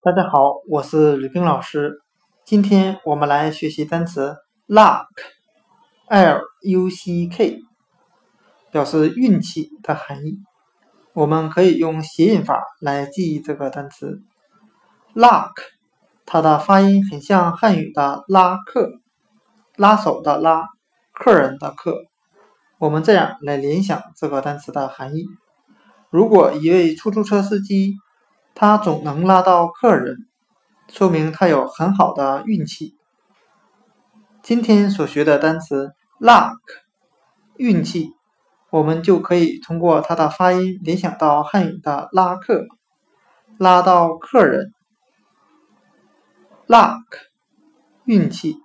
大家好，我是吕冰老师。今天我们来学习单词 luck，l u c k，表示运气的含义。我们可以用谐音法来记忆这个单词 luck，它的发音很像汉语的拉客，拉手的拉，客人的客。我们这样来联想这个单词的含义：如果一位出租车司机，他总能拉到客人，说明他有很好的运气。今天所学的单词 luck 运气，我们就可以通过它的发音联想到汉语的拉客，拉到客人。luck 运气。